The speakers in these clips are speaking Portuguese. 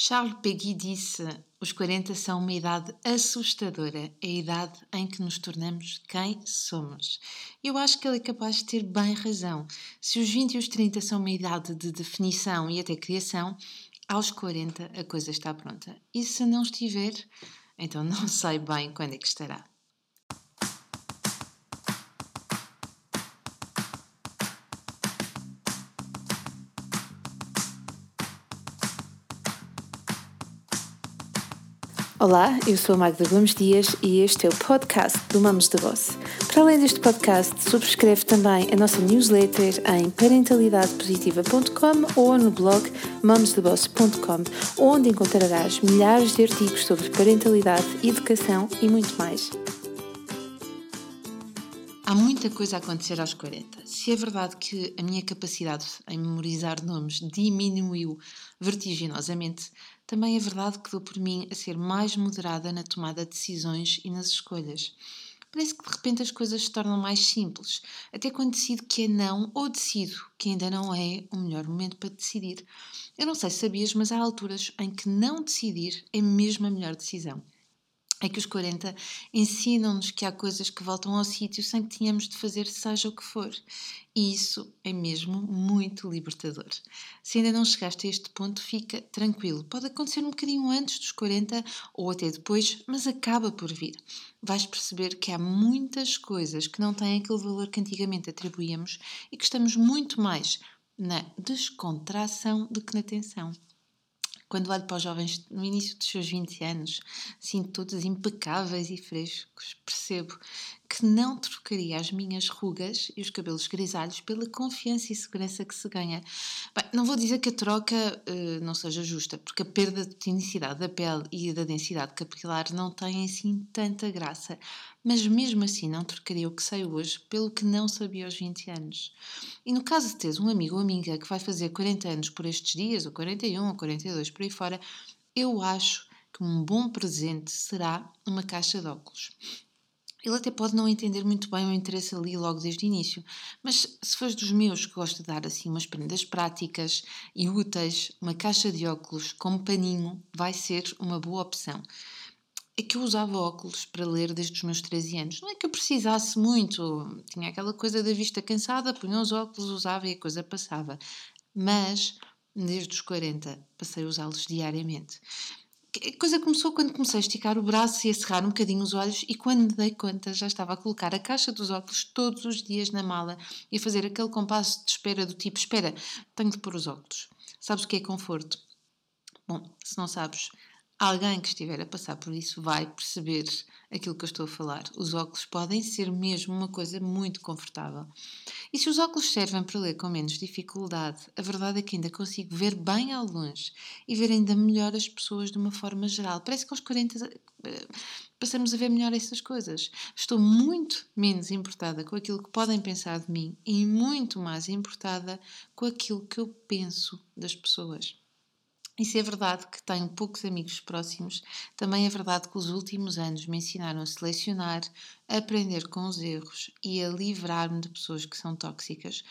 Charles Péguy disse: os 40 são uma idade assustadora, a idade em que nos tornamos quem somos. Eu acho que ele é capaz de ter bem razão. Se os 20 e os 30 são uma idade de definição e até criação, aos 40 a coisa está pronta. E se não estiver, então não sei bem quando é que estará. Olá, eu sou a Magda Gomes Dias e este é o podcast do Mamos de Boss. Para além deste podcast, subscreve também a nossa newsletter em parentalidadepositiva.com ou no blog mamosdeboss.com, onde encontrarás milhares de artigos sobre parentalidade, educação e muito mais. Há muita coisa a acontecer aos 40. Se é verdade que a minha capacidade em memorizar nomes diminuiu vertiginosamente, também é verdade que dou por mim a ser mais moderada na tomada de decisões e nas escolhas. Parece que de repente as coisas se tornam mais simples, até quando decido que é não ou decido que ainda não é o melhor momento para decidir. Eu não sei se sabias, mas há alturas em que não decidir é mesmo a melhor decisão é que os 40 ensinam-nos que há coisas que voltam ao sítio sem que tenhamos de fazer seja o que for. E isso é mesmo muito libertador. Se ainda não chegaste a este ponto, fica tranquilo. Pode acontecer um bocadinho antes dos 40 ou até depois, mas acaba por vir. Vais perceber que há muitas coisas que não têm aquele valor que antigamente atribuíamos e que estamos muito mais na descontração do que na tensão. Quando olho para os jovens no início dos seus 20 anos, sinto todos impecáveis e frescos, percebo que não trocaria as minhas rugas e os cabelos grisalhos pela confiança e segurança que se ganha. Bem, não vou dizer que a troca uh, não seja justa, porque a perda de tonicidade da pele e da densidade capilar não tem assim tanta graça, mas mesmo assim não trocaria o que sei hoje pelo que não sabia aos 20 anos. E no caso de teres um amigo ou amiga que vai fazer 40 anos por estes dias, ou 41 ou 42 por aí fora, eu acho que um bom presente será uma caixa de óculos. Ele até pode não entender muito bem o interesse ali logo desde o início, mas se fores dos meus que gosto de dar assim umas prendas práticas e úteis, uma caixa de óculos com paninho vai ser uma boa opção. É que eu usava óculos para ler desde os meus 13 anos. Não é que eu precisasse muito, tinha aquela coisa da vista cansada, punha os óculos, usava e a coisa passava. Mas desde os 40 passei a usá-los diariamente. A coisa começou quando comecei a esticar o braço e a cerrar um bocadinho os olhos, e quando me dei conta já estava a colocar a caixa dos óculos todos os dias na mala e a fazer aquele compasso de espera do tipo: Espera, tenho de pôr os óculos. Sabes o que é conforto? Bom, se não sabes, Alguém que estiver a passar por isso vai perceber aquilo que eu estou a falar. Os óculos podem ser mesmo uma coisa muito confortável. E se os óculos servem para ler com menos dificuldade, a verdade é que ainda consigo ver bem ao longe e ver ainda melhor as pessoas de uma forma geral. Parece que aos 40 eh, passamos a ver melhor essas coisas. Estou muito menos importada com aquilo que podem pensar de mim e muito mais importada com aquilo que eu penso das pessoas. E se é verdade que tenho poucos amigos próximos, também é verdade que os últimos anos me ensinaram a selecionar, a aprender com os erros e a livrar-me de pessoas que são tóxicas.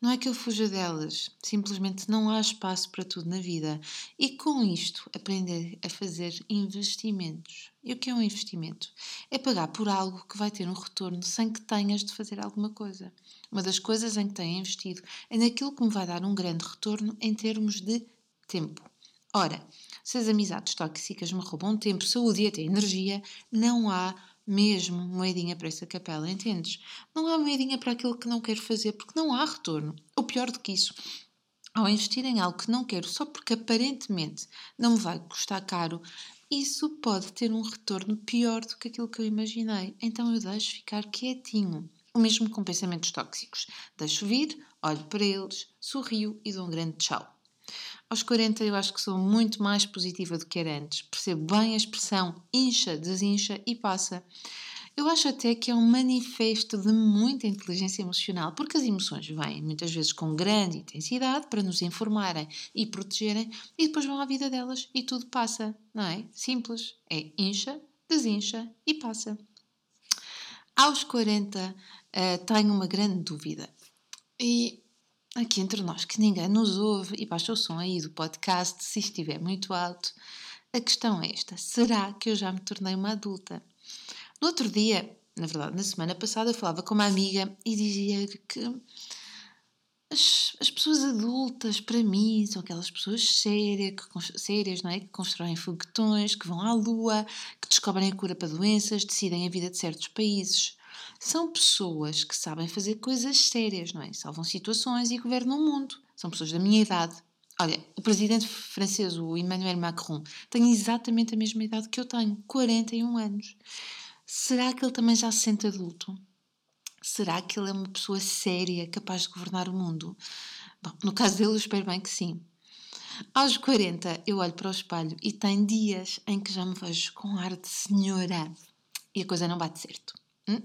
Não é que eu fuja delas, simplesmente não há espaço para tudo na vida. E com isto, aprender a fazer investimentos. E o que é um investimento? É pagar por algo que vai ter um retorno sem que tenhas de fazer alguma coisa. Uma das coisas em que tenho investido é naquilo que me vai dar um grande retorno em termos de tempo. Ora, se as amizades tóxicas me roubam tempo, saúde e até energia, não há mesmo moedinha para essa capela, entendes? Não há moedinha para aquilo que não quero fazer, porque não há retorno. Ou pior do que isso, ao investir em algo que não quero só porque aparentemente não me vai custar caro, isso pode ter um retorno pior do que aquilo que eu imaginei. Então eu deixo ficar quietinho. O mesmo com pensamentos tóxicos. Deixo vir, olho para eles, sorrio e dou um grande tchau. Aos 40 eu acho que sou muito mais positiva do que era antes. Percebo bem a expressão incha, desincha e passa. Eu acho até que é um manifesto de muita inteligência emocional, porque as emoções vêm muitas vezes com grande intensidade para nos informarem e protegerem e depois vão à vida delas e tudo passa, não é? Simples. É incha, desincha e passa. Aos 40 uh, tenho uma grande dúvida. E aqui entre nós, que ninguém nos ouve e baixa o som aí do podcast se estiver muito alto. A questão é esta: será que eu já me tornei uma adulta? No outro dia, na verdade, na semana passada, eu falava com uma amiga e dizia que as, as pessoas adultas, para mim, são aquelas pessoas sérias, que, sérias, não é? que constroem foguetões, que vão à lua, que descobrem a cura para doenças, decidem a vida de certos países. São pessoas que sabem fazer coisas sérias, não é? Salvam situações e governam o mundo. São pessoas da minha idade. Olha, o presidente francês, o Emmanuel Macron, tem exatamente a mesma idade que eu tenho, 41 anos. Será que ele também já se sente adulto? Será que ele é uma pessoa séria, capaz de governar o mundo? Bom, no caso dele, eu espero bem que sim. Aos 40, eu olho para o espelho e tem dias em que já me vejo com ar de senhora e a coisa não bate certo. Hum?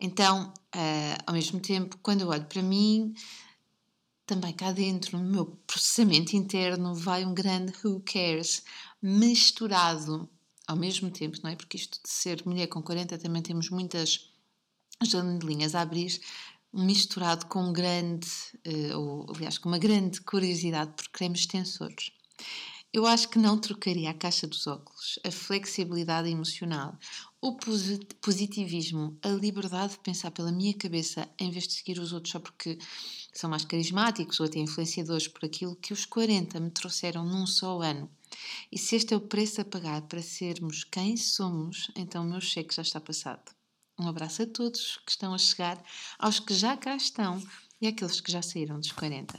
Então, uh, ao mesmo tempo, quando eu olho para mim, também cá dentro, no meu processamento interno, vai um grande who cares misturado ao mesmo tempo, não é? Porque isto de ser mulher com 40 também temos muitas janelinhas a abrir, misturado com um grande, uh, ou aliás, com uma grande curiosidade por cremes extensores. Eu acho que não trocaria a caixa dos óculos, a flexibilidade emocional, o positivismo, a liberdade de pensar pela minha cabeça em vez de seguir os outros só porque são mais carismáticos ou até influenciadores por aquilo que os 40 me trouxeram num só ano. E se este é o preço a pagar para sermos quem somos, então o meu cheque já está passado. Um abraço a todos que estão a chegar, aos que já cá estão e àqueles que já saíram dos 40.